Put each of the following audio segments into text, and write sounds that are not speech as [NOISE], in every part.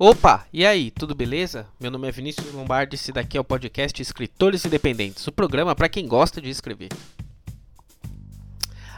Opa, e aí, tudo beleza? Meu nome é Vinícius Lombardi e esse daqui é o podcast Escritores Independentes, o programa para quem gosta de escrever.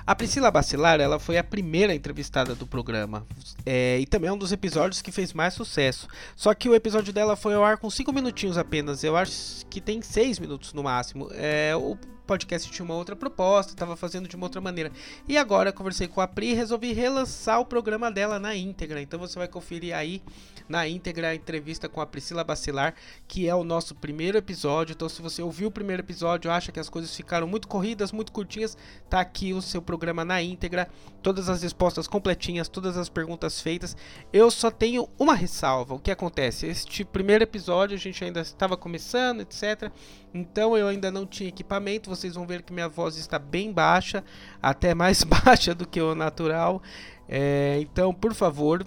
A Priscila Bacilar ela foi a primeira entrevistada do programa é, e também é um dos episódios que fez mais sucesso. Só que o episódio dela foi ao ar com 5 minutinhos apenas, eu acho que tem 6 minutos no máximo. É, o podcast tinha uma outra proposta, estava fazendo de uma outra maneira. E agora conversei com a Pri e resolvi relançar o programa dela na íntegra. Então você vai conferir aí na íntegra a entrevista com a Priscila Bacilar, que é o nosso primeiro episódio. Então se você ouviu o primeiro episódio, acha que as coisas ficaram muito corridas, muito curtinhas, tá aqui o seu programa na íntegra, todas as respostas completinhas, todas as perguntas feitas. Eu só tenho uma ressalva. O que acontece? Este primeiro episódio a gente ainda estava começando, etc. Então eu ainda não tinha equipamento. Vocês vão ver que minha voz está bem baixa, até mais [LAUGHS] baixa do que o natural. É, então, por favor,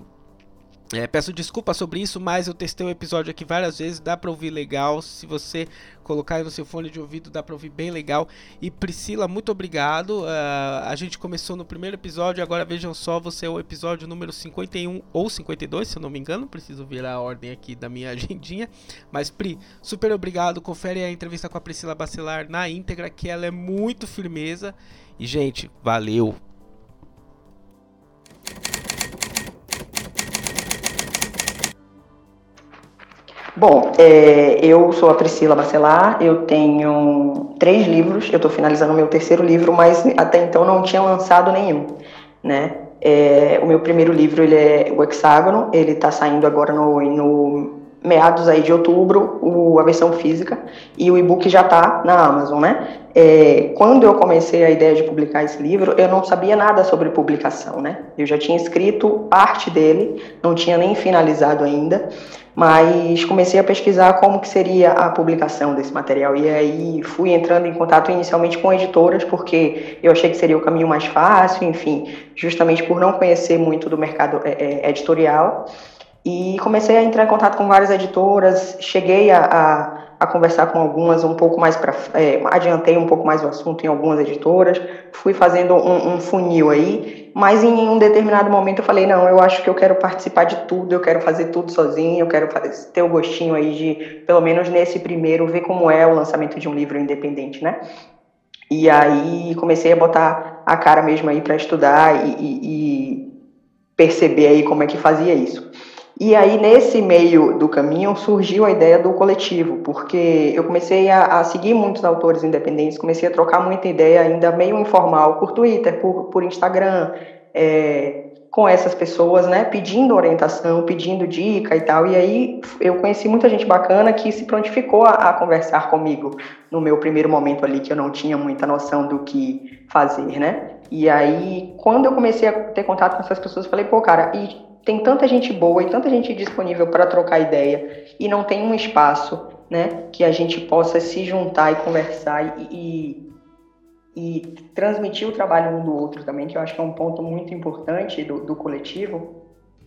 é, peço desculpa sobre isso, mas eu testei o episódio aqui várias vezes, dá pra ouvir legal. Se você colocar aí no seu fone de ouvido, dá pra ouvir bem legal. E Priscila, muito obrigado. Uh, a gente começou no primeiro episódio, agora vejam só, você é o episódio número 51 ou 52, se eu não me engano. Preciso virar a ordem aqui da minha [LAUGHS] agendinha. Mas, Pri, super obrigado. Confere a entrevista com a Priscila Bacelar na íntegra, que ela é muito firmeza. E, gente, valeu! Bom, é, eu sou a Priscila Bacelar, eu tenho três livros, eu estou finalizando o meu terceiro livro, mas até então não tinha lançado nenhum, né? É, o meu primeiro livro ele é o Hexágono, ele está saindo agora no, no meados aí de outubro, o, a versão física, e o e-book já está na Amazon, né? É, quando eu comecei a ideia de publicar esse livro, eu não sabia nada sobre publicação, né? Eu já tinha escrito parte dele, não tinha nem finalizado ainda, mas comecei a pesquisar como que seria a publicação desse material e aí fui entrando em contato inicialmente com editoras porque eu achei que seria o caminho mais fácil, enfim, justamente por não conhecer muito do mercado é, é, editorial e comecei a entrar em contato com várias editoras, cheguei a, a, a conversar com algumas um pouco mais para é, adiantei um pouco mais o assunto em algumas editoras, fui fazendo um, um, funil aí, mas em um determinado momento eu falei não, eu acho que eu quero participar de tudo, eu quero fazer tudo sozinho, eu quero fazer, ter o gostinho aí de pelo menos nesse primeiro ver como é o lançamento de um livro independente, né? E aí comecei a botar a cara mesmo aí para estudar e, e, e perceber aí como é que fazia isso. E aí, nesse meio do caminho, surgiu a ideia do coletivo, porque eu comecei a, a, seguir muitos autores independentes, comecei a trocar muita ideia, ainda meio informal, por Twitter, por, por Instagram, é, com essas pessoas, né, pedindo orientação, pedindo dica e tal. E aí, eu conheci muita gente bacana que se prontificou a, a conversar comigo no meu primeiro momento ali, que eu não tinha muita noção do que fazer, né? E aí, quando eu comecei a ter contato com essas pessoas, eu falei, pô, cara, e tem tanta gente boa e tanta gente disponível para trocar ideia e não tem um espaço, né, que a gente possa se juntar e conversar e, e, e transmitir o trabalho um do outro também, que eu acho que é um ponto muito importante do, do coletivo,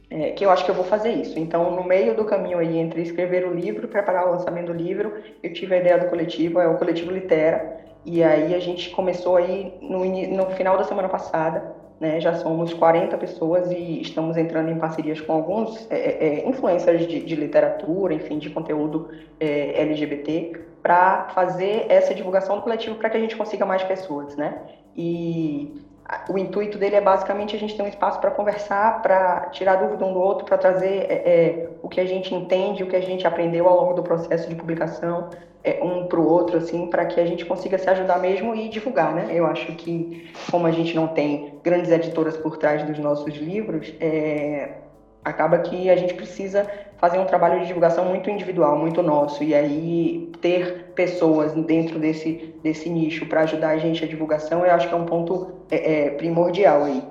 é, que eu acho que eu vou fazer isso. Então, no meio do caminho aí entre escrever o livro, preparar o lançamento do livro, eu tive a ideia do coletivo, é o coletivo Litera, e aí a gente começou aí no, no final da semana passada né, já somos 40 pessoas e estamos entrando em parcerias com alguns é, é, é, influencers de, de, literatura, enfim, de conteúdo é, LGBT, para fazer essa divulgação do coletivo para que a gente consiga mais pessoas, né? E o intuito dele é basicamente a gente ter um espaço para conversar, para tirar dúvida um do outro, para trazer é, é, o que a gente entende, o que a gente aprendeu ao longo do processo de publicação, é, um para o outro, assim, para que a gente consiga se ajudar mesmo e divulgar, né? Eu acho que, como a gente não tem grandes editoras por trás dos nossos livros, é, acaba que a gente precisa fazer um trabalho de divulgação muito individual, muito nosso, e aí ter pessoas dentro desse, desse nicho para ajudar a gente a divulgação, eu acho que é um ponto é, é, primordial aí.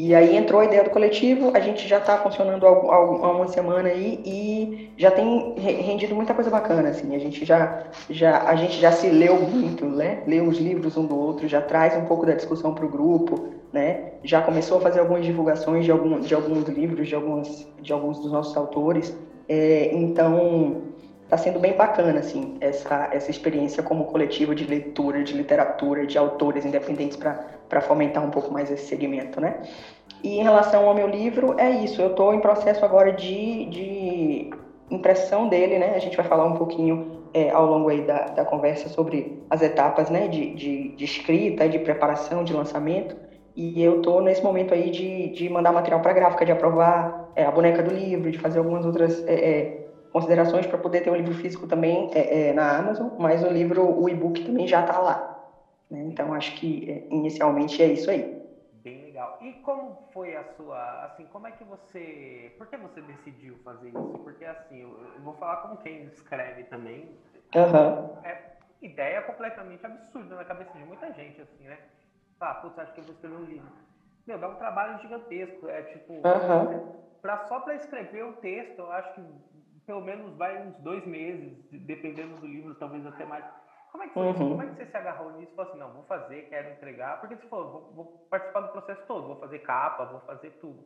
E aí entrou a ideia do coletivo, a gente já está funcionando há uma semana aí e já tem rendido muita coisa bacana, assim, a gente já, já, a gente já se leu muito, né, leu os livros um do outro, já traz um pouco da discussão para o grupo, né, já começou a fazer algumas divulgações de, algum, de alguns livros, de alguns, de alguns dos nossos autores, é, então está sendo bem bacana, assim, essa, essa experiência como coletivo de leitura, de literatura, de autores independentes para fomentar um pouco mais esse segmento, né? E em relação ao meu livro, é isso. Eu estou em processo agora de, de impressão dele, né? A gente vai falar um pouquinho é, ao longo aí da, da conversa sobre as etapas, né? De, de, de escrita, de preparação, de lançamento. E eu estou nesse momento aí de, de mandar material para gráfica, de aprovar é, a boneca do livro, de fazer algumas outras é, é considerações para poder ter o um livro físico também é, é, na Amazon, mas o livro, o e-book também já está lá. Né? Então acho que inicialmente é isso aí legal. E como foi a sua, assim, como é que você, por que você decidiu fazer isso? Porque assim, eu, eu vou falar como quem escreve também. Uhum. É ideia completamente absurda na cabeça de muita gente, assim, né? Ah, putz, acho que eu vou escrever um livro. Meu, dá um trabalho gigantesco. É tipo, uhum. pra, só para escrever o texto, eu acho que pelo menos vai uns dois meses, dependendo do livro, talvez até mais como é que foi uhum. isso? Como é que você se agarrou nisso e falou assim, não, vou fazer, quero entregar? Porque você falou, vou, vou participar do processo todo, vou fazer capa, vou fazer tudo.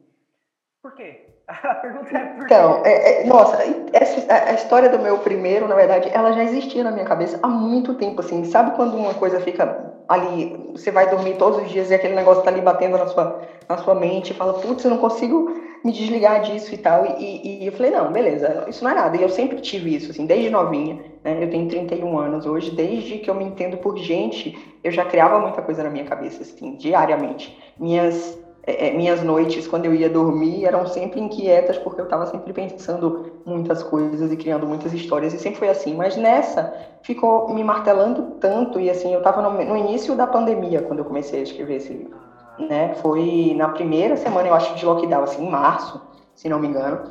Por quê? [LAUGHS] A pergunta é por então, quê? É, é, nossa, essa, a, a, história do meu primeiro, na verdade, ela já existia na minha cabeça há muito tempo, assim. Sabe quando uma coisa fica ali, você vai dormir todos os dias e aquele negócio tá ali batendo na sua, na sua mente e fala, putz, eu não consigo me desligar disso e tal. E, e, eu falei, não, beleza, isso não é nada. E eu sempre tive isso, assim, desde novinha, né? Eu tenho 31 anos hoje, desde que eu me entendo por gente, eu já criava muita coisa na minha cabeça, assim, diariamente. Minhas, é, é minhas noites, quando eu ia dormir, eram sempre inquietas, porque eu estava sempre pensando muitas coisas e criando muitas histórias, e sempre foi assim. Mas nessa, ficou me martelando tanto, e assim, eu estava no, no início da pandemia, quando eu comecei a escrever esse livro né? Foi na primeira semana, eu acho, de lockdown, assim, em março, se não me engano.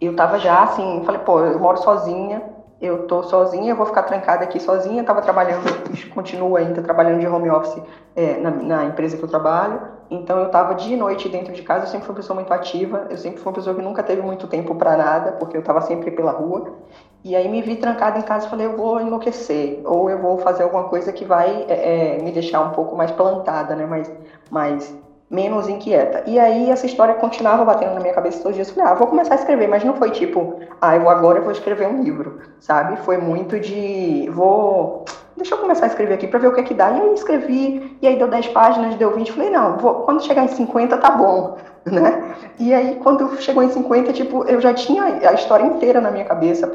Eu tava já assim, falei, pô, eu moro sozinha, eu tô sozinha, eu vou ficar trancada aqui sozinha. Tava trabalhando, [LAUGHS] continuo ainda trabalhando de home office é, na, na, empresa que eu trabalho. Então eu tava de noite dentro de casa. Eu sempre fui uma pessoa muito ativa. Eu sempre fui uma pessoa que nunca teve muito tempo para nada, porque eu tava sempre pela rua. E aí me vi trancada em casa e falei, eu vou enlouquecer, ou eu vou fazer alguma coisa que vai é, é, me deixar um pouco mais plantada, né? Mais, mais menos inquieta. E aí essa história continuava batendo na minha cabeça todos os dias. Falei, ah, vou começar a escrever, mas não foi tipo, ah, eu agora vou escrever um livro, sabe? Foi muito de, vou, deixa eu começar a escrever aqui para ver o que é que dá. E aí escrevi, e aí deu 10 páginas, deu 20, falei, não, vou, quando chegar em 50 tá bom, [LAUGHS] né? E aí quando chegou em 50, tipo, eu já tinha a história inteira na minha cabeça,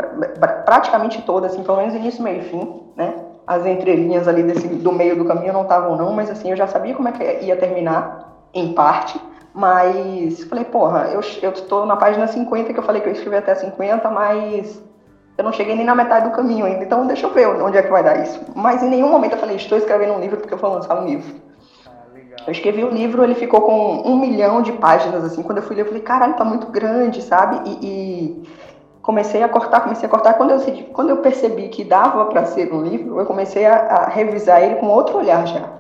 praticamente toda, assim, pelo menos início, meio e fim, né? As entrelinhas ali desse, do meio do caminho não estavam não, mas assim, eu já sabia como é que ia terminar em parte, mas falei, porra, eu, eu tô na página 50, que eu falei que eu escrevi até 50, mas eu não cheguei nem na metade do caminho ainda, então deixa eu ver onde é que vai dar isso. Mas em nenhum momento eu falei, estou escrevendo um livro porque eu vou lançar um livro. Ah, eu escrevi o um livro, ele ficou com um milhão de páginas, assim, quando eu fui ler, eu falei, caralho, tá muito grande, sabe? E, e comecei a cortar, comecei a cortar. Quando eu, quando eu percebi que dava para ser um livro, eu comecei a, a revisar ele com outro olhar já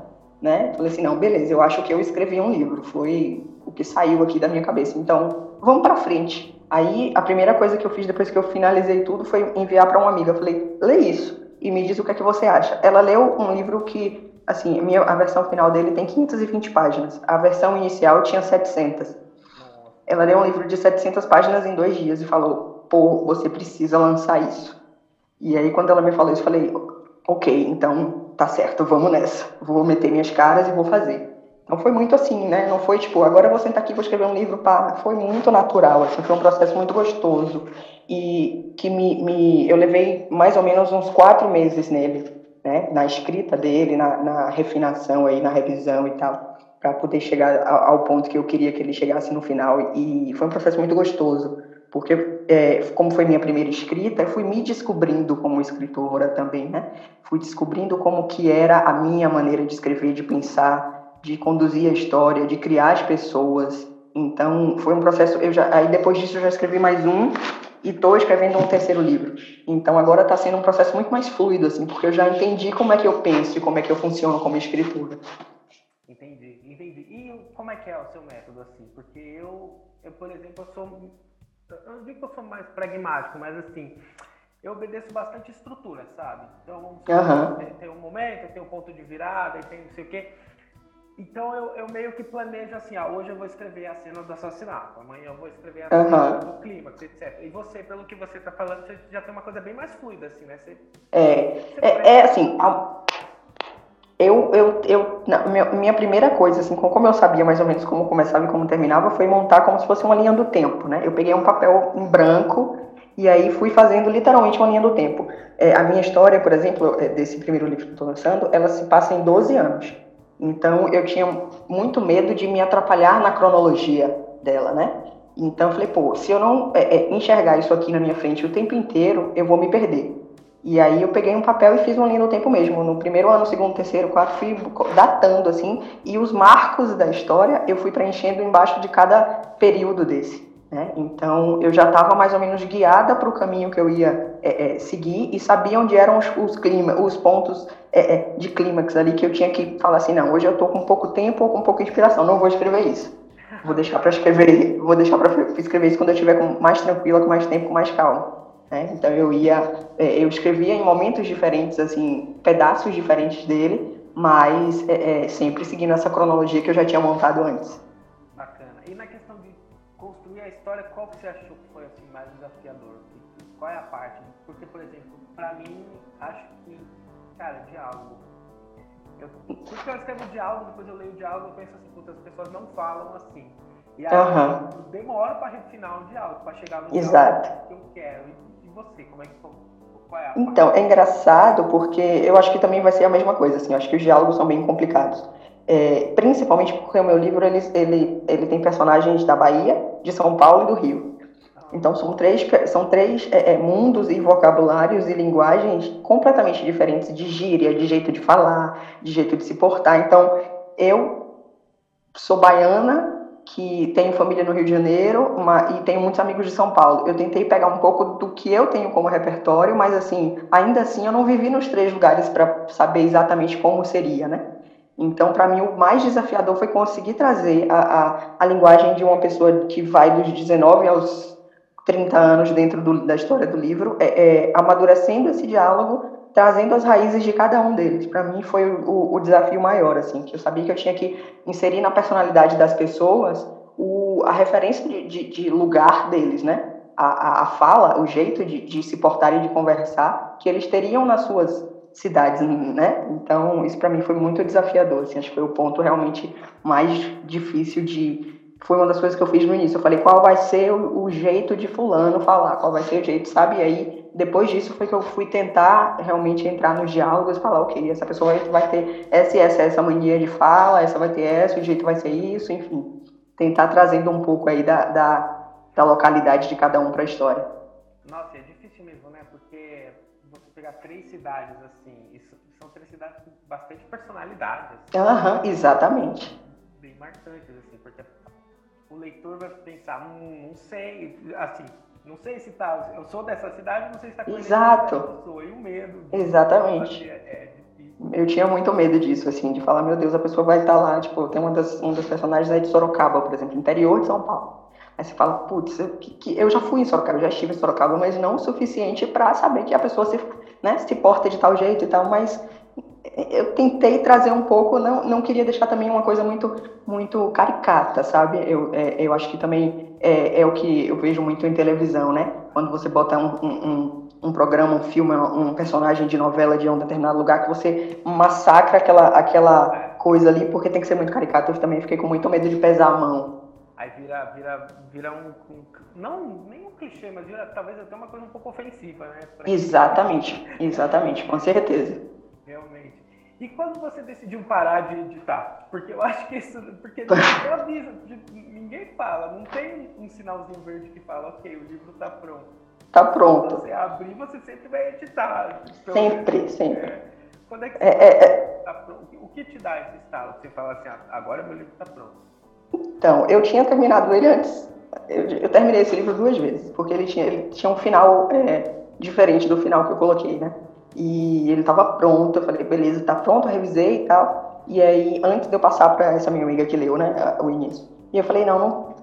né? Falei assim, não, beleza, eu acho que eu escrevi um livro, foi o que saiu aqui da minha cabeça. Então, vamos para frente. Aí, a primeira coisa que eu fiz depois que eu finalizei tudo foi enviar para uma amiga. Eu falei, lê isso e me diz o que é que você acha. Ela leu um livro que, assim, a, minha, a versão final dele tem 520 páginas. A versão inicial tinha 700. Ela leu um livro de 700 páginas em dois dias e falou, pô, você precisa lançar isso. E aí, quando ela me falou isso, eu falei, ok, então tá certo, vamos nessa. Vou meter minhas caras e vou fazer. Então foi muito assim, né? Não foi tipo, agora eu vou sentar aqui e vou escrever um livro para. Foi muito natural, assim, foi um processo muito gostoso e que me, me, eu levei mais ou menos uns quatro meses nele, né? Na escrita dele, na, na refinação aí, na revisão e tal, para poder chegar ao, ponto que eu queria que ele chegasse no final. E foi um processo muito gostoso porque é, como foi minha primeira escrita, eu fui me descobrindo como escritora também, né? Fui descobrindo como que era a minha maneira de escrever, de pensar, de conduzir a história, de criar as pessoas. Então, foi um processo, eu já, aí depois disso eu já escrevi mais um e estou escrevendo um terceiro livro. Então, agora está sendo um processo muito mais fluido, assim, porque eu já entendi como é que eu penso e como é que eu funciono como escritora. Entendi, entendi. E como é que é o seu método, assim? Porque eu, eu por exemplo, eu sou eu digo que eu sou mais pragmático, mas assim, eu obedeço bastante estrutura, sabe? Então, uhum. tem, tem, um momento, tem um ponto de virada, tem não sei o quê. Então eu, eu meio que planejo assim, ah, hoje eu vou escrever a cena do assassinato, amanhã eu vou escrever a cena do clímax, etc. E você, pelo que você está falando, você já tem uma coisa bem mais fluida, assim, né? Você, é, você é, é, assim, Eu, eu, eu minha, minha primeira coisa, assim, como eu sabia mais ou menos como começava e como terminava, foi montar como se fosse uma linha do tempo, né? Eu peguei um papel em branco e aí fui fazendo literalmente uma linha do tempo. É, a minha história, por exemplo, é, desse primeiro livro que eu estou lançando, ela se passa em 12 anos. Então eu tinha muito medo de me atrapalhar na cronologia dela, né? Então eu falei, pô, se eu não é, é, enxergar isso aqui na minha frente o tempo inteiro, eu vou me perder. E aí eu peguei um papel e fiz uma linha do tempo mesmo. No primeiro ano, segundo, terceiro, quarto, fui datando assim, e os marcos da história eu fui preenchendo embaixo de cada período desse. Né? Então eu já estava mais ou menos guiada para o caminho que eu ia é, é, seguir e sabia onde eram os, os, clima, os pontos é, é de clímax ali que eu tinha que falar assim, não, hoje eu estou com pouco tempo ou com pouca inspiração, não vou escrever isso. Vou deixar para escrever, vou deixar para escrever isso quando eu estiver mais tranquila, com mais tempo, com mais calma. Né? Então eu ia, é, eu escrevia em momentos diferentes, assim, pedaços diferentes dele, mas é, sempre seguindo essa cronologia que eu já tinha montado antes. História, qual que você achou que foi assim mais desafiador? Qual é a parte? Porque, por exemplo, para mim, acho que, cara, diálogo. Eu, porque eu escrevo diálogo, depois eu leio o diálogo, eu penso assim, puta, as pessoas não falam assim. E aí uhum. eu demoro para refinar o diálogo, para chegar no Exato. diálogo que eu quero você? Como é que qual é Então, é engraçado porque eu acho que também vai ser a mesma coisa, assim, eu acho que os diálogos são bem complicados. É, principalmente porque o meu livro ele, ele, ele tem personagens da Bahia, de São Paulo e do Rio. Então são três, são três é, é, mundos e vocabulários e linguagens completamente diferentes de gíria, de jeito de falar, de jeito de se portar. Então eu sou baiana que tenho família no Rio de Janeiro uma, e tenho muitos amigos de São Paulo. Eu tentei pegar um pouco do que eu tenho como repertório, mas assim, ainda assim eu não vivi nos três lugares para saber exatamente como seria, né? Então, para mim, o mais desafiador foi conseguir trazer a, a, a, linguagem de uma pessoa que vai dos 19 aos 30 anos dentro do, da história do livro, é, é, amadurecendo esse diálogo trazendo as raízes de cada um deles. Para mim foi o, o, desafio maior, assim, que eu sabia que eu tinha que inserir na personalidade das pessoas o, a referência de, de, de lugar deles, né? A, a, a fala, o jeito de, de, se portar e de conversar que eles teriam nas suas cidades, né? Então isso para mim foi muito desafiador, assim, acho que foi o ponto realmente mais difícil de foi uma das coisas que eu fiz no início. Eu falei qual vai ser o, jeito de fulano falar, qual vai ser o jeito, sabe? E aí depois disso foi que eu fui tentar realmente entrar nos diálogos e falar, ok, essa pessoa vai ter essa e essa, essa mania de fala, essa vai ter essa, o jeito vai ser isso, enfim. Tentar trazendo um pouco aí da, da, da localidade de cada um para a história. Nossa, é pegar três cidades assim, isso, são três cidades com bastante personalidade. Assim. Aham, uhum, exatamente. Bem marcantes, assim, porque o leitor vai pensar, hum, não sei, assim, não sei se tá. Eu sou dessa cidade, não sei se tá com Exato. Eu sou. E o medo. Exatamente. É, é eu tinha muito medo disso, assim, de falar, meu Deus, a pessoa vai estar lá, tipo, tem uma das, um dos personagens aí de Sorocaba, por exemplo, interior de São Paulo. Aí você fala, putz, eu, eu já fui em Sorocaba, eu já estive em Sorocaba, mas não o suficiente para saber que a pessoa se, né, se porta de tal jeito e tal, mas eu tentei trazer um pouco, não, não queria deixar também uma coisa muito muito caricata, sabe? Eu, é, eu acho que também é, é, o que eu vejo muito em televisão, né? Quando você bota um, um, um, programa, um filme, um personagem de novela de um determinado lugar, que você massacra aquela, aquela coisa ali, porque tem que ser muito caricato. Eu também fiquei com muito medo de pesar a mão. Aí vira, vira, vira um, um não nem um clichê, mas vira talvez até uma coisa um pouco ofensiva, né? Pra exatamente, exatamente, com certeza. Realmente. E quando você decidiu parar de editar? Porque eu acho que isso. Porque avisa, ninguém fala, não tem um sinalzinho verde que fala, ok, o livro está pronto. Está pronto. Quando você abrir, você sempre vai editar. Sempre, menos, sempre. É, quando é que é, você é, é, tá pronto? O que te dá esse estalo? Você fala assim, ah, agora meu livro está pronto. Então, eu tinha terminado ele antes. Eu, eu, terminei esse livro duas vezes, porque ele tinha, ele tinha um final é, diferente do final que eu coloquei, né? E ele estava pronto, eu falei, beleza, tá pronto, revisei e tal. E aí, antes de eu passar para essa minha amiga que leu, né, o início. E eu falei, não, não,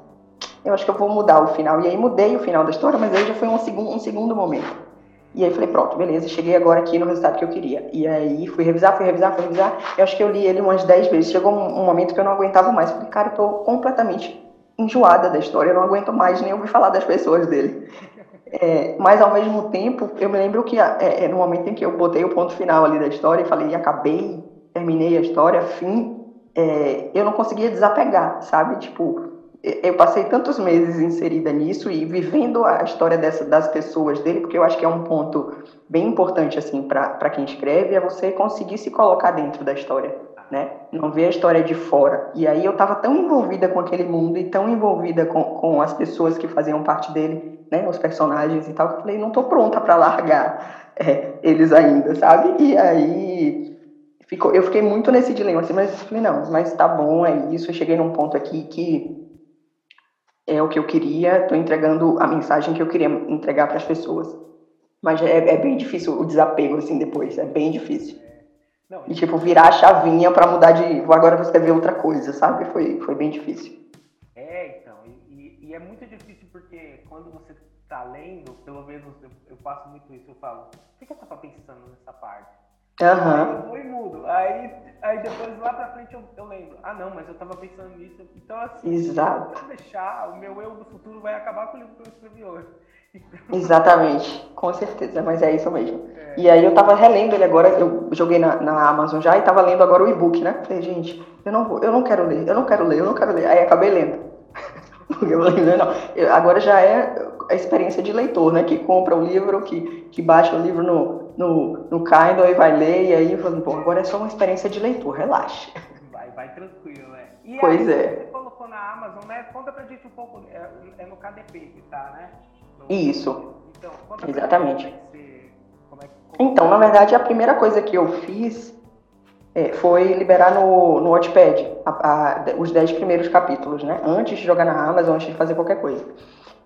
eu acho que eu vou mudar o final. E aí mudei o final da história, mas aí já foi um segundo, um segundo momento. E aí falei, pronto, beleza, cheguei agora aqui no resultado que eu queria. E aí fui revisar, fui revisar, fui revisar. Eu acho que eu li ele umas 10 vezes. Chegou um, momento que eu não aguentava mais. Falei, cara, eu tô completamente enjoada da história, eu não aguento mais nem ouvir falar das pessoas dele. [LAUGHS] É, mas ao mesmo tempo, eu me lembro que é, é, no momento em que eu botei o ponto final ali da história e falei, acabei, terminei a história, fim, é, eu não conseguia desapegar, sabe? Tipo, eu passei tantos meses inserida nisso e vivendo a história dessa, das pessoas dele, porque eu acho que é um ponto bem importante assim para quem escreve, é você conseguir se colocar dentro da história, né? Não ver a história de fora. E aí eu estava tão envolvida com aquele mundo e tão envolvida com, com as pessoas que faziam parte dele, né? Os personagens e tal, que eu falei, não estou pronta para largar é, eles ainda, sabe? E aí ficou, eu fiquei muito nesse dilema, assim, mas falei, não, mas tá bom, é isso. Eu cheguei num ponto aqui que é o que eu queria, estou entregando a mensagem que eu queria entregar para as pessoas. Mas é, é, bem difícil o desapego, assim, depois, é bem difícil. Não, e, tipo, virar a chavinha para mudar de. Agora você ver outra coisa, sabe? Foi, foi bem difícil. É, então. E, e é muito difícil porque quando você está lendo, pelo menos eu, eu faço muito isso, eu falo, o que, que eu estava pensando nessa parte? Uhum. Eu vou e mudo. Aí, aí depois lá pra frente eu, eu lembro. Ah não, mas eu tava pensando nisso. Então assim, Exato. se eu deixar, o meu eu do futuro vai acabar com o livro que eu escrevi hoje. [LAUGHS] Exatamente, com certeza, mas é isso mesmo. É. E aí eu tava relendo ele agora, eu joguei na, na Amazon já e tava lendo agora o e-book, né? Falei, gente, eu não vou, eu não quero ler, eu não quero ler, eu não quero ler. Aí acabei lendo. Porque eu falei, não, eu, agora já é a experiência de leitor, né? Que compra o livro, que, que baixa o livro no, no, no Kindle e vai ler, e aí falando, bom, agora é só uma experiência de leitura, relaxa. Vai, vai tranquilo, né? E pois aí, é. Você colocou na Amazon, né? Conta pra gente um pouco, é, é no KDP que tá, né? No... Isso. Então, conta Exatamente. Gente, como é que como é que... Então, na verdade, a primeira coisa que eu fiz é, foi liberar no, no Watchpad a, a, os 10 primeiros capítulos, né? Antes de jogar na Amazon, antes de fazer qualquer coisa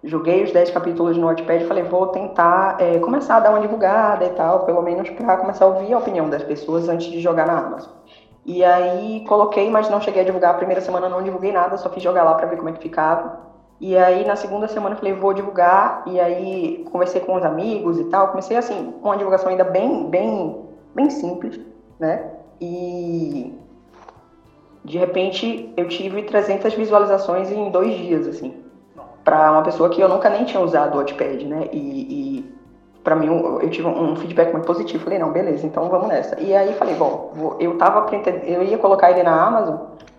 joguei os 10 capítulos no Notepad e falei, vou tentar é, começar a dar uma divulgada e tal, pelo menos para começar a ouvir a opinião das pessoas antes de jogar na Amazon. E aí coloquei, mas não cheguei a divulgar. A primeira semana não divulguei nada, só fiz jogar lá para ver como é que ficava. E aí na segunda semana falei, vou divulgar. E aí conversei com os amigos e tal. Comecei assim, com uma divulgação ainda bem, bem, bem simples, né? E de repente eu tive 300 visualizações em dois dias, assim para uma pessoa que eu nunca nem tinha usado o Wattpad, né? E, e para mim eu, eu, tive um feedback muito positivo. Falei, não, beleza, então vamos nessa. E aí falei, bom, vou, eu tava eu ia colocar ele na Amazon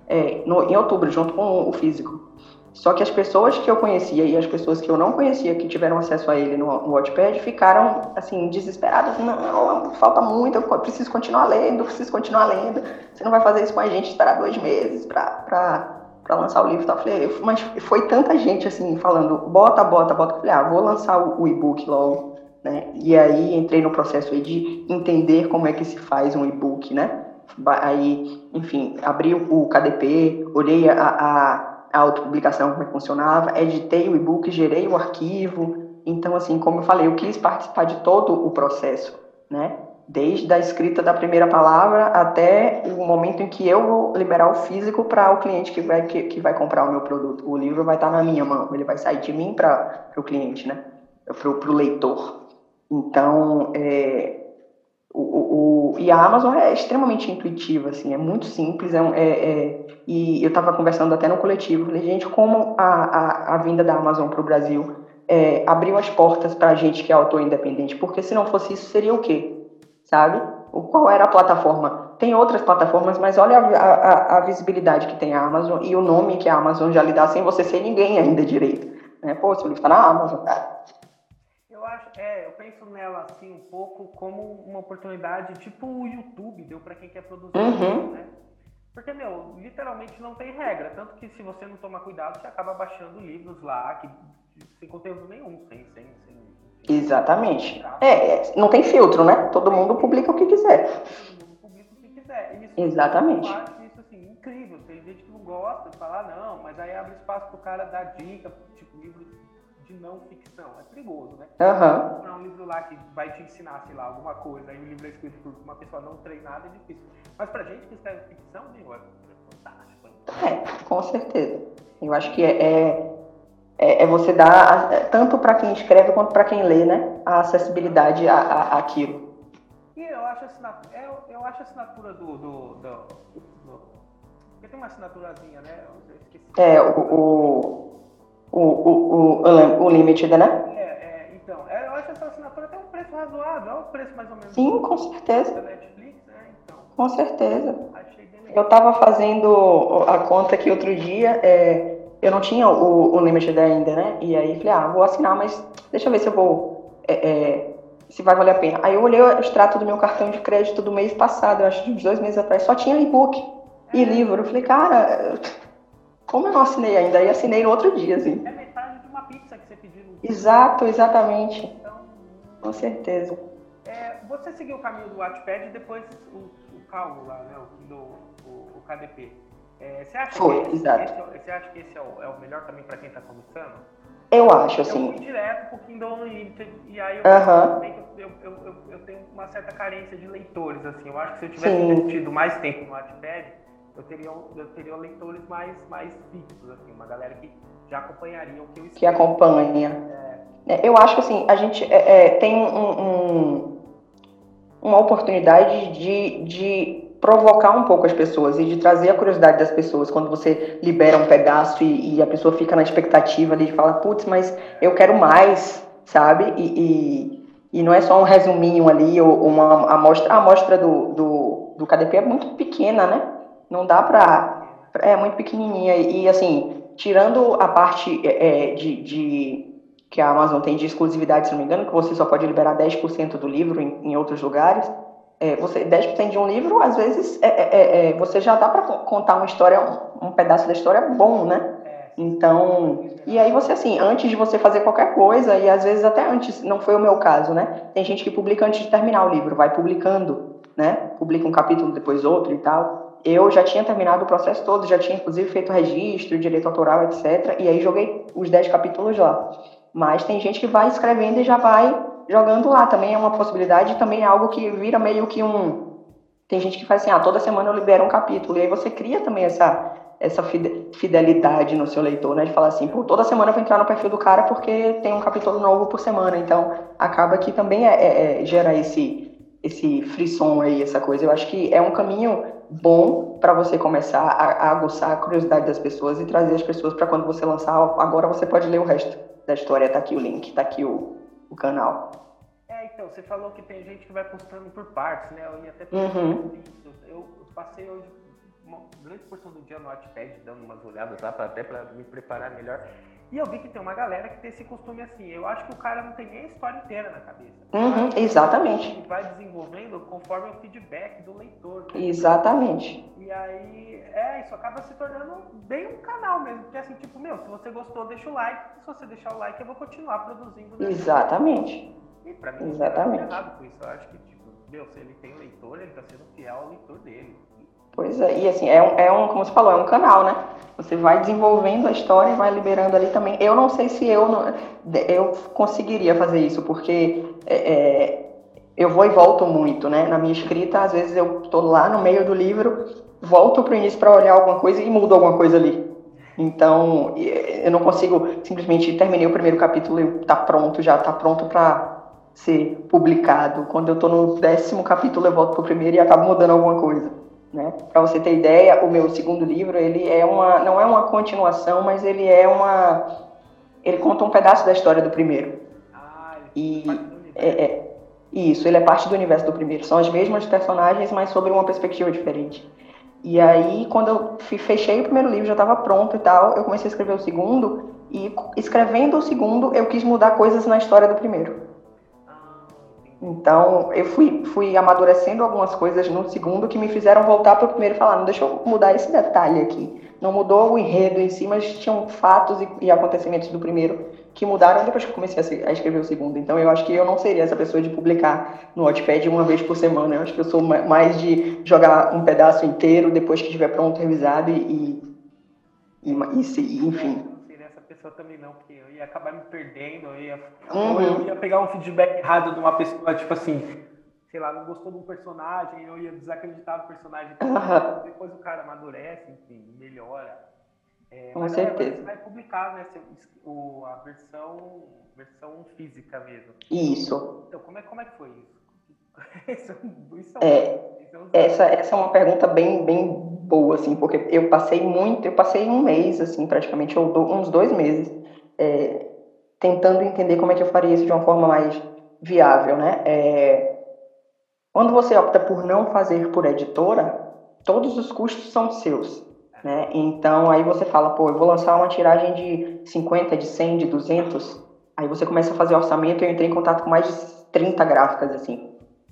é, no, em outubro, junto com o físico. Só que as pessoas que eu conhecia e as pessoas que eu não conhecia que tiveram acesso a ele no, no Watchpad ficaram, assim, desesperadas. Não, falta muito, eu preciso continuar lendo, preciso continuar lendo. Você não vai fazer isso com a gente, esperar dois meses para para lançar o livro. Tá? Falei, mas foi tanta gente assim falando, bota, bota, bota. Falei, ah, vou lançar o, e-book logo. Né? E aí entrei no processo de entender como é que se faz um e-book, né? Aí, enfim, abri o KDP, olhei a, a, a autopublicação, como é que funcionava, editei o e-book, gerei o arquivo. Então, assim, como eu falei, eu quis participar de todo o processo, né? Desde a escrita da primeira palavra até o momento em que eu vou liberar o físico para o cliente que vai, que, que, vai comprar o meu produto. O livro vai estar na minha mão, ele vai sair de mim para o cliente, né? Para o leitor. Então, é, o, o, e a Amazon é extremamente intuitiva, assim, é muito simples. É, é, é e eu estava conversando até no coletivo, falei, gente, como a, a, a vinda da Amazon para o Brasil é, abriu as portas para a gente que é autor independente, porque se não fosse isso, seria o quê? Sabe? O, qual era a plataforma? Tem outras plataformas, mas olha a, a, a, visibilidade que tem a Amazon e o nome que a Amazon já lhe dá sem você ser ninguém ainda direito. Né? Pô, seu livro está na Amazon, cara. Eu acho, é, eu penso nela assim um pouco como uma oportunidade, tipo o YouTube deu para quem quer produzir, uhum. né? Porque, meu, literalmente não tem regra. Tanto que se você não tomar cuidado, você acaba baixando livros lá que, sem conteúdo nenhum, sem, sem, sem Exatamente. É, não tem filtro, né? Todo mundo publica o que quiser. Todo mundo publica o que quiser. Isso, Exatamente. Eu acho isso assim, incrível. Tem gente que não gosta de falar, não, mas aí abre espaço pro cara dar dica, tipo, livro de não ficção. É perigoso, né? Uhum. Comprar um livro lá que vai te ensinar, sei lá, alguma coisa, aí o livro é escrito por uma pessoa não treinada é difícil. Mas pra gente que escreve ficção, meu, é fantástico. É, com certeza. Eu acho que é, é é, é você dar, é, tanto para quem escreve quanto para quem lê, né, a acessibilidade a, a, àquilo. E eu acho a assinatura, eu, é, eu acho a assinatura do, do, do, do porque tem uma assinaturazinha, né? É, o, o, o, o, o, o Limited, né? É, é, então, eu acho essa assinatura tem um preço razoável, é um preço mais ou menos. Sim, com certeza. Da Netflix, né? Então. Com certeza. Eu estava fazendo a conta aqui outro dia, é, eu não tinha o, o Limited ainda, né? E aí falei, ah, vou assinar, mas deixa eu ver se eu vou. É, é, se vai valer a pena. Aí eu olhei o extrato do meu cartão de crédito do mês passado, eu acho de uns dois meses atrás, só tinha e-book e livro. Eu falei, cara, como eu não assinei ainda? Aí assinei no outro dia, assim. É metade de uma pizza que você pediu. Exato, exatamente. Então, Com certeza. É, você seguiu o caminho do Wattpad e depois o, o Calvo lá, né? O, do, o, o KDP. É, você, acha Foi, que esse, exato. Esse, é você acha que esse é o, é o melhor também para quem está começando? Eu acho, assim. Eu fui direto pro Kindle Unlimited e aí eu, eu, eu, eu, eu tenho uma certa carência de leitores, assim. Eu acho que se eu tivesse Sim. investido mais tempo no Wattpad, eu teria, eu teria leitores mais, mais fixos, assim. Uma galera que já acompanharia o que eu que escrevo. acompanha. É, Eu acho que assim, a gente é, é, tem um- um- uma oportunidade de, de provocar um pouco as pessoas e de trazer a curiosidade das pessoas quando você libera um pedaço e, e a pessoa fica na expectativa ali de falar, putz, mas eu quero mais, sabe? E, e, e não é só um resuminho ali ou uma amostra. A amostra do, do, do KDP é muito pequena, né? Não dá pra. É muito pequenininha. E assim, tirando a parte é, é, de, de que a Amazon tem de exclusividade, se não me engano, que você só pode liberar 10% do livro em, em outros lugares. É, você 10% de um livro, às vezes, é, é, é, você já dá para contar uma história, um, um pedaço da história bom, né? Então, e aí você assim, antes de você fazer qualquer coisa, e às vezes até antes, não foi o meu caso, né? Tem gente que publica antes de terminar o livro, vai publicando, né? Publica um capítulo, depois outro e tal. Eu já tinha terminado o processo todo, já tinha inclusive feito registro, direito autoral, etc. E aí joguei os 10 capítulos lá. Mas tem gente que vai escrevendo e já vai jogando lá. Também é uma possibilidade, também é algo que vira meio que um. Tem gente que faz assim, ah, toda semana eu libero um capítulo. E aí você cria também essa, essa fide- fidelidade no seu leitor, né? De falar assim, pô, toda semana eu vou entrar no perfil do cara porque tem um capítulo novo por semana. Então, acaba que também é, é- é- gera esse, esse frisson aí, essa coisa. Eu acho que é um caminho bom para você começar a, a aguçar a curiosidade das pessoas e trazer as pessoas para quando você lançar, agora você pode ler o resto da história. Tá aqui o link, tá aqui o, o canal. É, então, você falou que tem gente que vai postando por partes, né? Eu ia até Uhum. isso. Eu passei hoje uma grande porção do dia no Wattpad, dando umas olhadas lá, pra, até para me preparar melhor. E eu vi que tem uma galera que tem esse costume assim. Eu acho que o cara não tem nem a história inteira na cabeça. Uhum, exatamente. Ele vai desenvolvendo conforme o feedback do leitor. Exatamente. E aí, é, isso acaba se tornando bem um canal mesmo. Porque assim, tipo, meu, se você gostou, deixa o like. Se você deixar o like, eu vou continuar produzindo. né? Exatamente. E pra mim, não tem Exatamente. nada errado com isso. Eu acho que, tipo, meu, se ele tem leitor, ele tá sendo fiel ao leitor dele. Pois é, e assim, é um, é um, como você falou, é um canal, né? Você vai desenvolvendo a história e vai liberando ali também. Eu não sei se eu, não- eu conseguiria fazer isso, porque é, é, eu vou e volto muito, né? Na minha escrita, às vezes eu tô lá no meio do livro, volto pro início para olhar alguma coisa e mudo alguma coisa ali. Então, eu não consigo simplesmente terminei o primeiro capítulo e tá pronto, já tá pronto para ser publicado. Quando eu tô no décimo capítulo, eu volto pro primeiro e acabo mudando alguma coisa né? Para você ter ideia, o meu segundo livro, ele é uma, não é uma continuação, mas ele é uma, ele conta um pedaço da história do primeiro. Ah, ele E é, é isso, ele é parte do universo do primeiro. São as mesmas personagens, mas sobre uma perspectiva diferente. E aí, quando eu fe- fechei o primeiro livro, já estava pronto e tal, eu comecei a escrever o segundo. E escrevendo o segundo, eu quis mudar coisas na história do primeiro. Então, eu fui, fui amadurecendo algumas coisas no segundo que me fizeram voltar para o primeiro e falar: não, deixa eu mudar esse detalhe aqui. Não mudou o enredo em si, mas tinham fatos e, e acontecimentos do primeiro que mudaram depois que eu comecei a, a escrever o segundo. Então, eu acho que eu não seria essa pessoa de publicar no Wattpad uma vez por semana. Eu acho que eu sou ma- mais de jogar um pedaço inteiro depois que estiver pronto, revisado e. e, e, e enfim. Eu não seria essa pessoa também não, porque eu ia acabar me perdendo, eu ia, Uhum. eu ia pegar um feedback errado de uma pessoa, tipo assim, sei lá, não gostou de um personagem, eu ia desacreditar do personagem. Aham. Depois o cara amadurece, enfim, melhora. É, Com mas certeza. você vai publicar, né, o, a versão, versão física mesmo. Isso. Então, como é, como é que foi isso? [LAUGHS] É, é um- Essa, essa é uma pergunta bem, bem boa, assim, porque eu passei muito, eu passei um mês, assim, praticamente, ou uns dois meses, é, tentando entender como é que eu faria isso de uma forma mais viável, né? É, Quando você opta por não fazer por editora, todos os custos são seus. Né? Então aí você fala, pô, eu vou lançar uma tiragem de 50, de 100, de 200. Aí você começa a fazer orçamento. Eu entrei em contato com mais de 30 gráficas assim.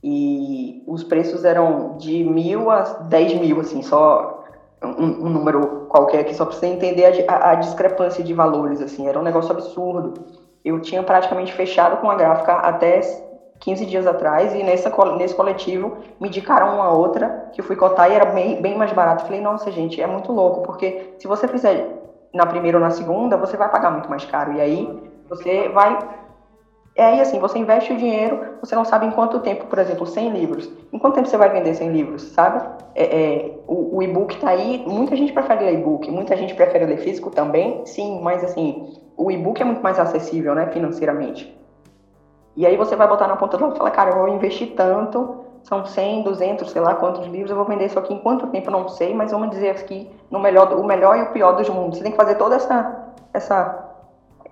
E os preços eram de mil a 10 mil, assim, só um, um número qualquer aqui, só para você entender a, a, discrepância de valores, assim, era um negócio absurdo. Eu tinha praticamente fechado com a gráfica até 15 dias atrás e nessa, nesse coletivo me indicaram uma outra que eu fui cotar e era bem, bem mais barato. Falei, nossa, gente, é muito louco, porque se você fizer na primeira ou na segunda, você vai pagar muito mais caro. E aí você vai. É aí assim, você investe o dinheiro, você não sabe em quanto tempo, por exemplo, 100 livros. Em quanto tempo você vai vender 100 livros, sabe? É, é, o, o e-book tá aí, muita gente prefere ler e-book, muita gente prefere ler físico também, sim, mas assim, o e-book é muito mais acessível, né, financeiramente. E aí você vai botar na ponta do lado e falar, cara, eu vou investir tanto, são 100, 200, sei lá quantos livros, eu vou vender isso aqui em quanto tempo, não sei, mas vamos dizer aqui no melhor, o melhor e o pior dos mundos. Você tem que fazer toda essa, essa,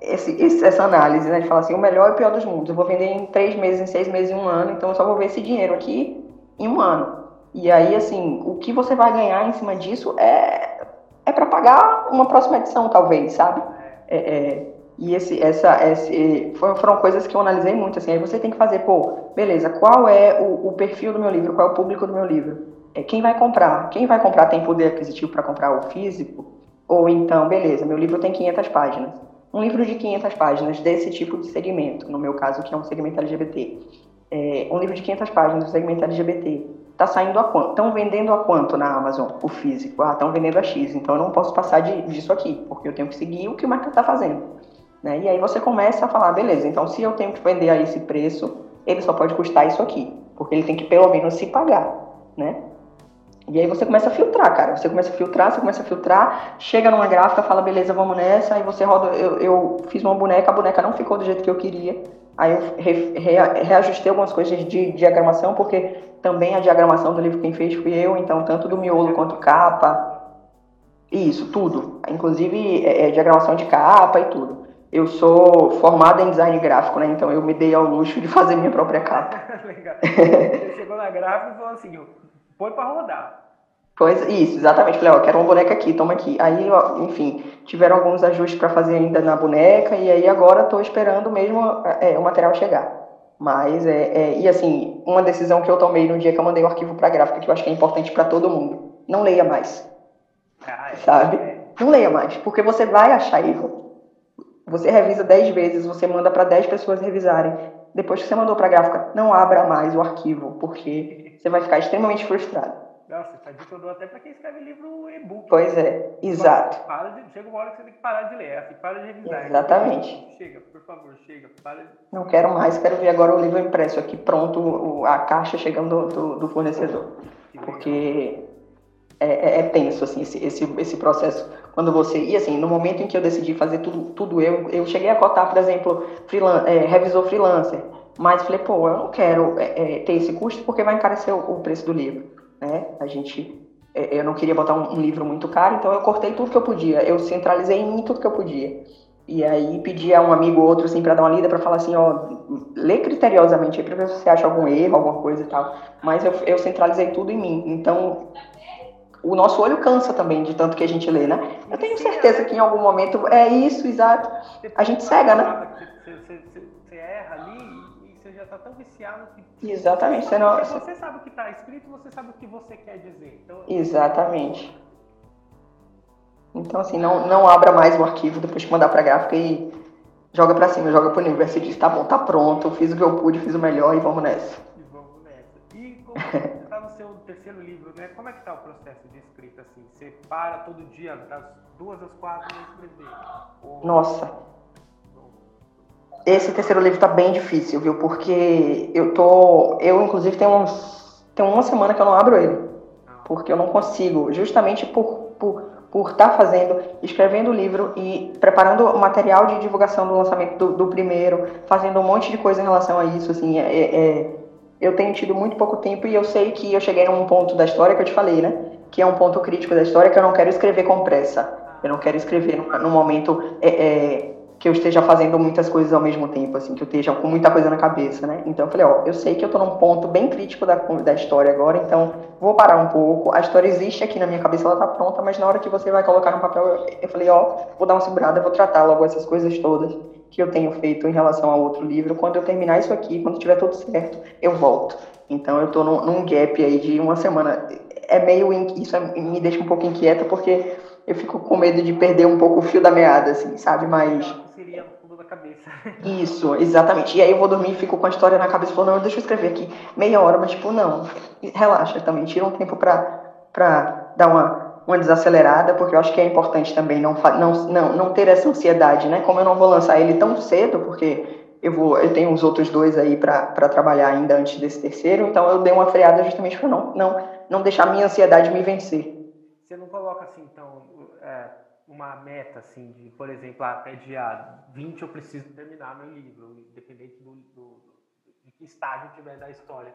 esse, essa análise, né? De falar assim, o melhor e o pior dos mundos. Eu vou vender em três meses, em seis meses, em um ano, então eu só vou ver esse dinheiro aqui em um ano. E aí, assim, o que você vai ganhar em cima disso é, é para pagar uma próxima edição, talvez, sabe? É, é, e esse, essa, esse, foram coisas que eu analisei muito, assim, aí você tem que fazer, pô, beleza, qual é o, o perfil do meu livro, qual é o público do meu livro? É, quem vai comprar? Quem vai comprar tem poder aquisitivo para comprar o físico? Ou então, beleza, meu livro tem 500 páginas. Um livro de 500 páginas desse tipo de segmento, no meu caso, que é um segmento LGBT. É, um livro de 500 páginas do segmento LGBT, tá saindo a quanto? Estão vendendo a quanto na Amazon, o físico? Ah, estão vendendo a X, então eu não posso passar de, disso aqui, porque eu tenho que seguir o que o mercado está fazendo. Né? E aí você começa a falar, beleza, então se eu tenho que vender a esse preço, ele só pode custar isso aqui, porque ele tem que pelo menos se pagar, né? E aí você começa a filtrar, cara. Você começa a filtrar, você começa a filtrar, chega numa gráfica, fala, beleza, vamos nessa, aí você roda. Eu, eu fiz uma boneca, a boneca não ficou do jeito que eu queria. Aí eu re, re, reajustei algumas coisas de diagramação, porque também a diagramação do livro quem fez fui eu, então tanto do miolo quanto capa. Isso, tudo. Inclusive é, é, diagramação de capa e tudo eu sou formada em design gráfico, né? Então eu me dei ao luxo de fazer minha própria capa. [LAUGHS] Legal. Você chegou na gráfica e falou assim, põe para rodar. Pois, isso, exatamente. Falei, ó, quero uma boneca aqui, toma aqui. Aí, ó, enfim, tiveram alguns ajustes para fazer ainda na boneca e aí agora estou esperando mesmo é, o material chegar. Mas, é, é, e assim, uma decisão que eu tomei no dia que eu mandei o arquivo para gráfica, que eu acho que é importante para todo mundo. Não leia mais. Ah, é. sabe? Não leia mais, porque você vai achar erro. Você revisa 10 vezes, você manda para 10 pessoas revisarem. Depois que você mandou para a gráfica, não abra mais o arquivo, porque você vai ficar extremamente frustrado. Nossa, essa dica eu dou até para quem escreve livro e-book. Pois é, exato. Para de, chega uma hora que você tem que parar de ler, assim, para de revisar. Exatamente. Chega, por favor, chega. Para de... Não quero mais, quero ver agora o livro impresso aqui, pronto, a caixa chegando do, do, do fornecedor. Porque é, é, é, tenso, assim, esse, esse, esse processo. Quando você. E assim, no momento em que eu decidi fazer tudo, tudo eu, eu cheguei a cotar, por exemplo, freelan é, revisor freelancer. Mas falei, pô, eu não quero é, é ter esse custo porque vai encarecer o, o preço do livro. Né? A gente. É, eu não queria botar um, um, livro muito caro, então eu cortei tudo que eu podia. Eu centralizei em mim tudo que eu podia. E aí pedi a um amigo ou outro assim para dar uma lida para falar assim, ó, lê criteriosamente aí para ver se você acha algum erro, alguma coisa e tal. Mas eu, eu centralizei tudo em mim. Então o nosso olho cansa também de tanto que a gente lê, né? Eu tenho certeza que em algum momento é isso, exato. A gente cega, né? Você erra ali já está tão viciado que. Exatamente. Você, não... você sabe o que está escrito, você sabe o que você quer dizer. Então... Exatamente. Então, assim, não, não abra mais o arquivo depois que mandar para a gráfica e joga para cima, joga para o universo e diz: tá bom, tá pronto, fiz o que eu pude, fiz o melhor e vamos nessa. E vamos nessa. E como está no seu terceiro livro, né? Como é que está o processo? assim? Você para todo dia, das duas às quatro, para escrever? Ou... Nossa. Esse terceiro livro tá bem difícil, viu? Porque eu tô. Eu, inclusive, tenho uns. Tem uma semana que eu não abro ele. Porque eu não consigo, justamente por por por estar tá fazendo, escrevendo o livro e preparando o material de divulgação do lançamento do, do, primeiro, fazendo um monte de coisa em relação a isso, assim, é, é, eu tenho tido muito pouco tempo e eu sei que eu cheguei num ponto da história que eu te falei, né? que é um ponto crítico da história, que eu não quero escrever com pressa. Eu não quero escrever no, no momento é, é, que eu esteja fazendo muitas coisas ao mesmo tempo, assim, que eu esteja com muita coisa na cabeça, né? Então eu falei, ó, eu sei que eu tô num ponto bem crítico da, da história agora, então vou parar um pouco. A história existe aqui na minha cabeça, ela tá pronta, mas na hora que você vai colocar no papel, eu, eu falei, ó, vou dar uma segurada, vou tratar logo essas coisas todas que eu tenho feito em relação ao outro livro. Quando eu terminar isso aqui, quando tiver tudo certo, eu volto. Então eu tô num, num gap aí de uma semana. É meio isso é, me deixa um pouco inquieta porque eu fico com medo de perder um pouco o fio da meada, assim, sabe? Mas seria no fundo da cabeça. [LAUGHS] Isso, exatamente. E aí eu vou dormir e fico com a história na cabeça, falando, não, deixa eu escrever aqui meia hora, mas tipo, não, relaxa também, tira um tempo pra, pra dar uma, uma desacelerada, porque eu acho que é importante também não, não, não, não ter essa ansiedade, né? Como eu não vou lançar ele tão cedo, porque eu vou eu tenho os outros dois aí para trabalhar ainda antes desse terceiro, então eu dei uma freada justamente para não, não, não deixar a minha ansiedade me vencer. Você não coloca assim, uma meta, assim, de, por exemplo, até dia 20 eu preciso terminar meu livro, independente do, do, de que estágio tiver da história.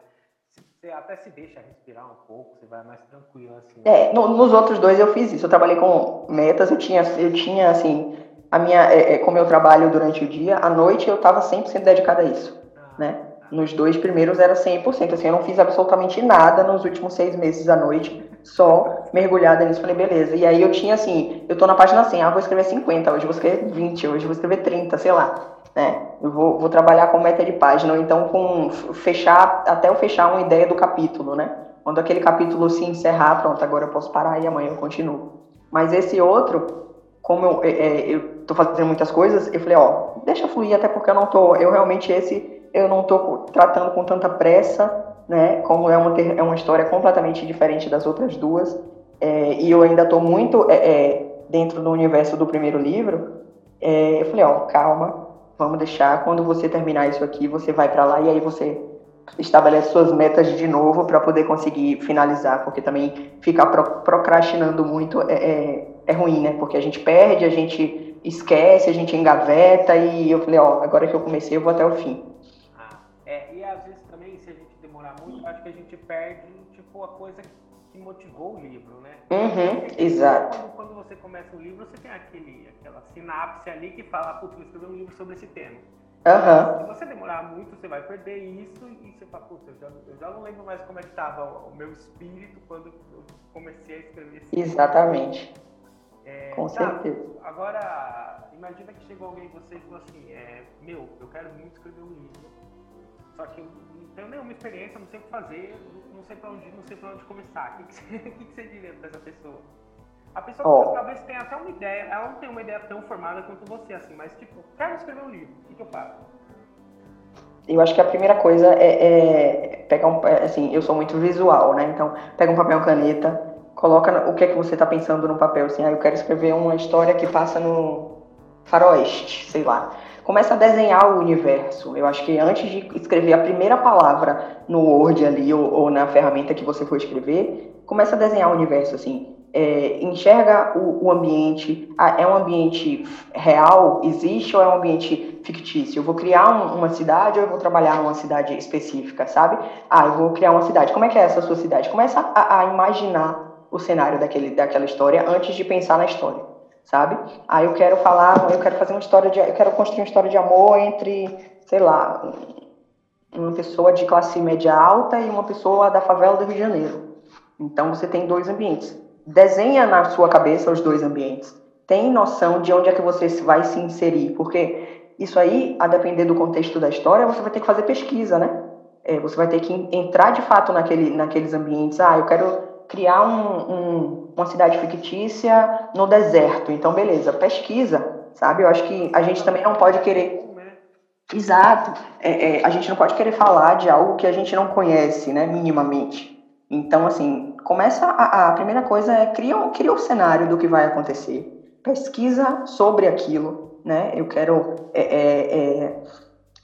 Você até se deixa respirar um pouco, você vai mais tranquilo, assim. É, no, nos outros dois eu fiz isso. Eu trabalhei com metas, eu tinha, eu tinha assim, a minha, é, é, como eu trabalho durante o dia, à noite eu estava 100% dedicada a isso, ah, né? Nos dois primeiros era 100%, assim, eu não fiz absolutamente nada nos últimos seis meses à noite, só mergulhada nisso, falei, beleza. E aí eu tinha assim, eu tô na página 100, ah, vou escrever 50, hoje vou escrever 20, hoje vou escrever 30, sei lá, né? Eu vou, vou trabalhar com meta de página, ou então com fechar, até eu fechar uma ideia do capítulo, né? Quando aquele capítulo se encerrar, pronto, agora eu posso parar e amanhã eu continuo. Mas esse outro, como eu, é, é eu tô fazendo muitas coisas, eu falei, ó, deixa fluir, até porque eu não tô, eu realmente esse, eu não tô tratando com tanta pressa, né, como é uma, é uma história completamente diferente das outras duas, é, e eu ainda tô muito é, é, dentro do universo do primeiro livro, é, eu falei, ó, calma, vamos deixar, quando você terminar isso aqui, você vai para lá e aí você estabelece suas metas de novo para poder conseguir finalizar, porque também ficar procrastinando muito é, é, é, ruim, né? Porque a gente perde, a gente esquece, a gente engaveta e eu falei, ó, agora que eu comecei, eu vou até o fim. Ah, é, e às vezes também, se a gente demorar muito, acho que a gente perde, tipo, a coisa que motivou o livro, né? Uhum, exato. Quando, quando, você começa o livro, você tem aquele, aquela sinapse ali que fala, putz, vou escrever um livro sobre esse tema. Uhum. Se você demorar muito, você vai perder isso e você fala, putz, eu já, eu já não lembro mais como é que estava o meu espírito quando eu comecei a escrever esse Exatamente. Livro. É, Com tá, certeza. Agora, imagina que chegou alguém em você e falou assim, é, meu, eu quero muito escrever um livro, só que eu não tenho nenhuma experiência, não sei o que fazer, não sei para onde, não sei para onde começar. O que, que, você, [LAUGHS] o que, que você diria para essa pessoa? A pessoa oh. talvez tenha até uma ideia, ela não tem uma ideia tão formada quanto você, assim, mas tipo, quero escrever um livro, o que, que eu faço? Eu acho que a primeira coisa é, é pegar um, é, assim, eu sou muito visual, né? Então, pega um papel caneta, coloca o que é que você está pensando no papel, assim, ah, eu quero escrever uma história que passa no faroeste, sei lá. Começa a desenhar o universo. Eu acho que antes de escrever a primeira palavra no Word ali ou, ou na ferramenta que você for escrever, começa a desenhar o universo, assim. É, enxerga o, o, ambiente, é um ambiente real, existe ou é um ambiente fictício? Eu vou criar um, uma cidade ou eu vou trabalhar numa cidade específica, sabe? Ah, eu vou criar uma cidade. Como é que é essa sua cidade? Começa a, a imaginar o cenário daquele, daquela história antes de pensar na história, sabe? Aí eu quero falar, eu quero fazer uma história de, eu quero construir uma história de amor entre, sei lá, uma pessoa de classe média alta e uma pessoa da favela do Rio de Janeiro. Então você tem dois ambientes. Desenha na sua cabeça os dois ambientes. Tem noção de onde é que você vai se inserir, porque isso aí, a depender do contexto da história, você vai ter que fazer pesquisa, né? É, você vai ter que entrar de fato naquele, naqueles ambientes. Ah, eu quero criar um, um, uma cidade fictícia no deserto. Então, beleza, pesquisa, sabe? Eu acho que a gente também não pode querer. Exato. É, é, a gente não pode querer falar de algo que a gente não conhece, né, minimamente. Então, assim, começa a, a primeira coisa é cria, cria o cenário do que vai acontecer. Pesquisa sobre aquilo, né? Eu quero é, é, é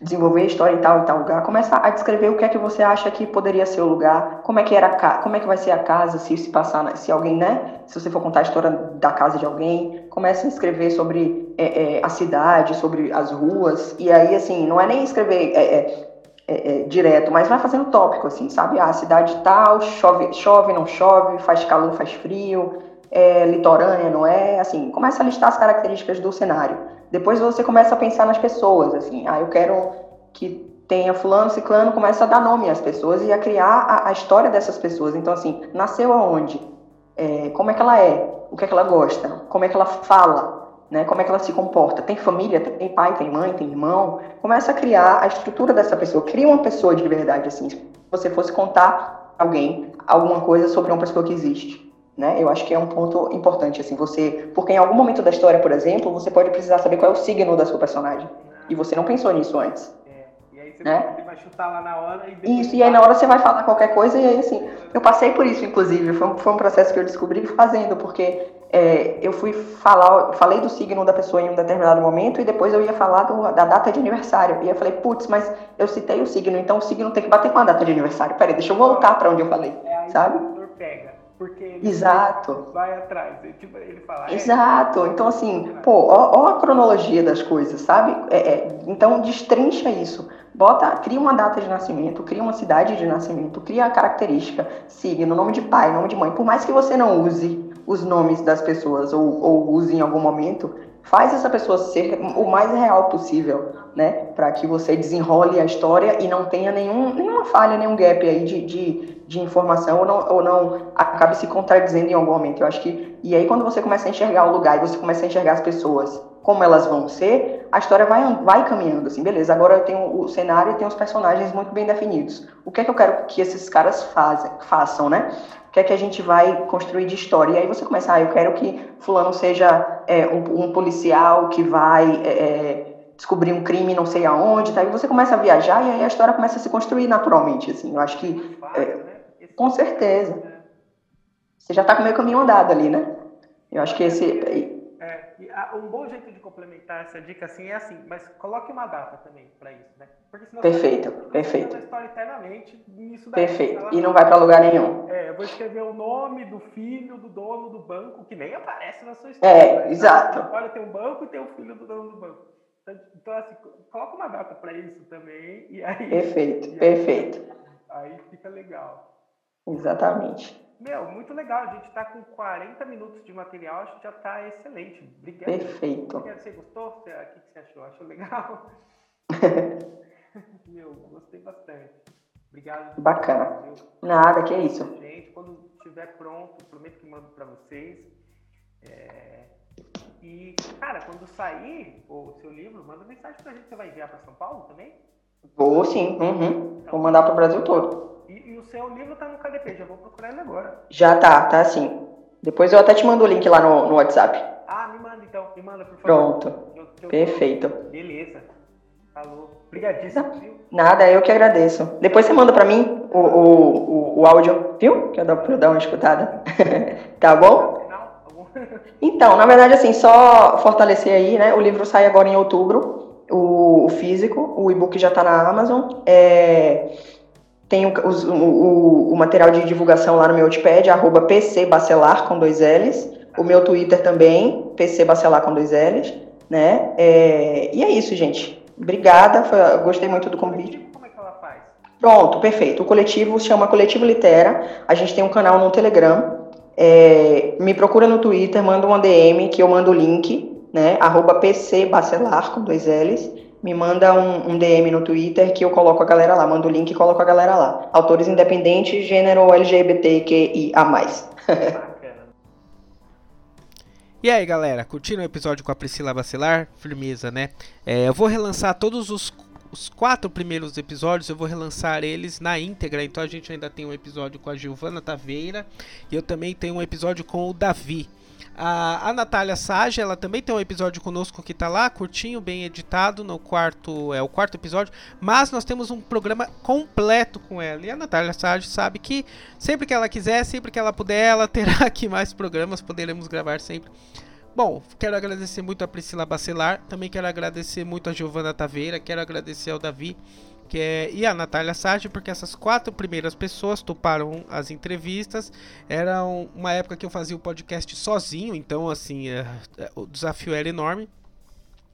desenvolver a história em tal e tal lugar, começa a descrever o que é que você acha que poderia ser o lugar, como é que era como é que vai ser a casa se se passar, se alguém, né, se você for contar a história da casa de alguém, começa a escrever sobre é, é, a cidade, sobre as ruas e aí assim não é nem escrever é, é, é, é direto, mas vai fazendo tópico assim, sabe? Ah, cidade tal, chove, chove, não chove, faz calor, faz frio, é litorânea, não é? Assim, começa a listar as características do cenário Depois você começa a pensar nas pessoas, assim, ah, eu quero que tenha fulano, ciclano, começa a dar nome às pessoas e a criar a, a história dessas pessoas. Então, assim, nasceu aonde? É, como é que ela é? O que é que ela gosta? Como é que ela fala? Né? Como é que ela se comporta? Tem família? Tem pai? Tem mãe? Tem irmão? Começa a criar a estrutura dessa pessoa. Cria uma pessoa de verdade, assim. Se você fosse contar alguém alguma coisa sobre uma pessoa que existe. Né? Eu acho que é um ponto importante, assim, você, porque em algum momento da história, por exemplo, você pode precisar saber qual é o signo da sua personagem, e você não pensou nisso antes você né? vai chutar lá na hora e Isso, e aí na hora você vai falar qualquer coisa, e aí assim, eu passei por isso, inclusive, foi um, foi um processo que eu descobri fazendo, porque é, eu fui falar, falei do signo da pessoa em um determinado momento, e depois eu ia falar do, da data de aniversário. E eu falei, putz, mas eu citei o signo, então o signo tem que bater com a data de aniversário. Peraí, deixa eu voltar para onde eu falei, é, aí sabe? Porque ele Exato. vai atrás. Tipo, ele fala. É, Exato. Então, assim, pô, ó, ó, a cronologia das coisas, sabe? É, é, então, destrincha isso. Bota, cria uma data de nascimento, cria uma cidade de nascimento, cria a característica, signo, nome de pai, nome de mãe. Por mais que você não use os nomes das pessoas ou, ou use em algum momento, faz essa pessoa ser o mais real possível, né? Para que você desenrole a história e não tenha nenhum, nenhuma falha, nenhum gap aí de, de, de informação ou não, ou não acabe se contradizendo em algum momento. Eu acho que. E aí, quando você começa a enxergar o lugar e você começa a enxergar as pessoas como elas vão ser, a história vai, vai caminhando, assim, beleza, agora eu tenho o cenário e tenho os personagens muito bem definidos. O que é que eu quero que esses caras fazem, façam, né? O que é que a gente vai construir de história? E aí você começa, ah, eu quero que fulano seja é, um, um, policial que vai é, é descobrir um crime não sei aonde, tá? E você começa a viajar e aí a história começa a se construir naturalmente, assim, eu acho que... É, né? com certeza. Você já está com o meio caminho andado ali, né? Eu acho que esse um bom jeito de complementar essa dica assim é assim, mas coloque uma data também para isso, né? Porque senão perfeito, você perfeito. história eternamente nisso daí. Perfeito. E não vai para lugar nenhum. É, eu vou escrever o nome do filho do dono do banco que nem aparece na sua história. É, né? exato. Olha, tem um banco e tem o filho do dono do banco. Então, então assim, coloca uma data para isso também e aí. Perfeito, [LAUGHS] e aí, perfeito. Aí fica legal. Exatamente. Meu, muito legal. A gente está com 40 minutos de material, acho que já está excelente. Obrigado. Perfeito. Você gostou? O que você achou? Achou legal? [LAUGHS] Meu, gostei bastante. Obrigado. Bacana. Nada, que é isso. Gente, quando estiver pronto, prometo que mando para vocês. É... E, cara, quando sair o seu livro, manda mensagem para a gente. Você vai enviar para São Paulo também? Vou sim. Uhum. Vou mandar para o Brasil todo. E, e o seu livro tá no KDP, já vou procurar ele agora. Já tá, tá sim. Depois eu até te mando o link lá no, no WhatsApp. Ah, me manda então, me manda, por favor. Pronto. Eu, eu Perfeito. Beleza. Falou. Obrigadíssimo. Nada, eu que agradeço. Depois você manda pra mim o, o, o, o áudio, viu? Que eu dou pra dar uma escutada. [LAUGHS] tá bom? [LAUGHS] Então, na verdade, assim, só fortalecer aí, né? O livro sai agora em outubro, o, o físico, o e-book já tá na Amazon. É tem o, o, o, material de divulgação lá no meu Wikipedia, arroba pcbacelar com dois L's. O meu Twitter também, pcbacelar com dois L's. Né? É, e é isso, gente. Obrigada, foi, gostei muito do convite. Como é que ela faz? Pronto, perfeito. O coletivo se chama Coletivo Litera. A gente tem um canal no Telegram. É, me procura no Twitter, manda uma DM que eu mando o link, né? Arroba pcbacelar com dois L's me manda um, um, DM no Twitter que eu coloco a galera lá, mando o link e coloco a galera lá. Autores independentes, gênero LGBTQIA+. [LAUGHS] E aí galera, curtiram o episódio com a Priscila Bacelar? Firmeza, né? É, eu vou relançar todos os, os, quatro primeiros episódios, eu vou relançar eles na íntegra. Então a gente ainda tem um episódio com a Giovana Taveira e eu também tenho um episódio com o Davi. A, a Natália Sage, ela também tem um episódio conosco que tá lá, curtinho, bem editado, no quarto, é o quarto episódio, mas nós temos um programa completo com ela. E a Natália Sage sabe que sempre que ela quiser, sempre que ela puder, ela [LAUGHS] terá aqui mais programas, poderemos gravar sempre. Bom, quero agradecer muito a Priscila Bacelar, também quero agradecer muito a Giovana Taveira, quero agradecer ao Davi que é, e a Natália Sartre, porque essas quatro primeiras pessoas toparam as entrevistas. Era uma época que eu fazia o podcast sozinho, então assim, é, é, o desafio era enorme.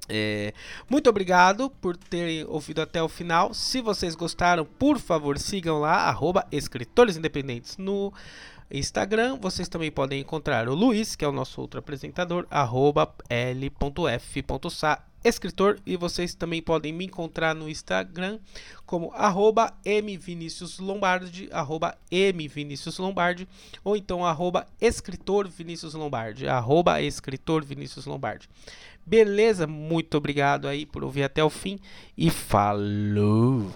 É, muito obrigado por terem ouvido até o final. Se vocês gostaram, por favor, sigam lá, arroba Escritores Independentes no Instagram. Vocês também podem encontrar o Luiz, que é o nosso outro apresentador, arroba l.f.sa escritor e vocês também podem me encontrar no Instagram como arroba mviniciuslombardi, arroba mviniciuslombardi ou então arroba escritor Vinícius Lombardi, arroba. Beleza? Muito obrigado aí por ouvir até o fim e falou!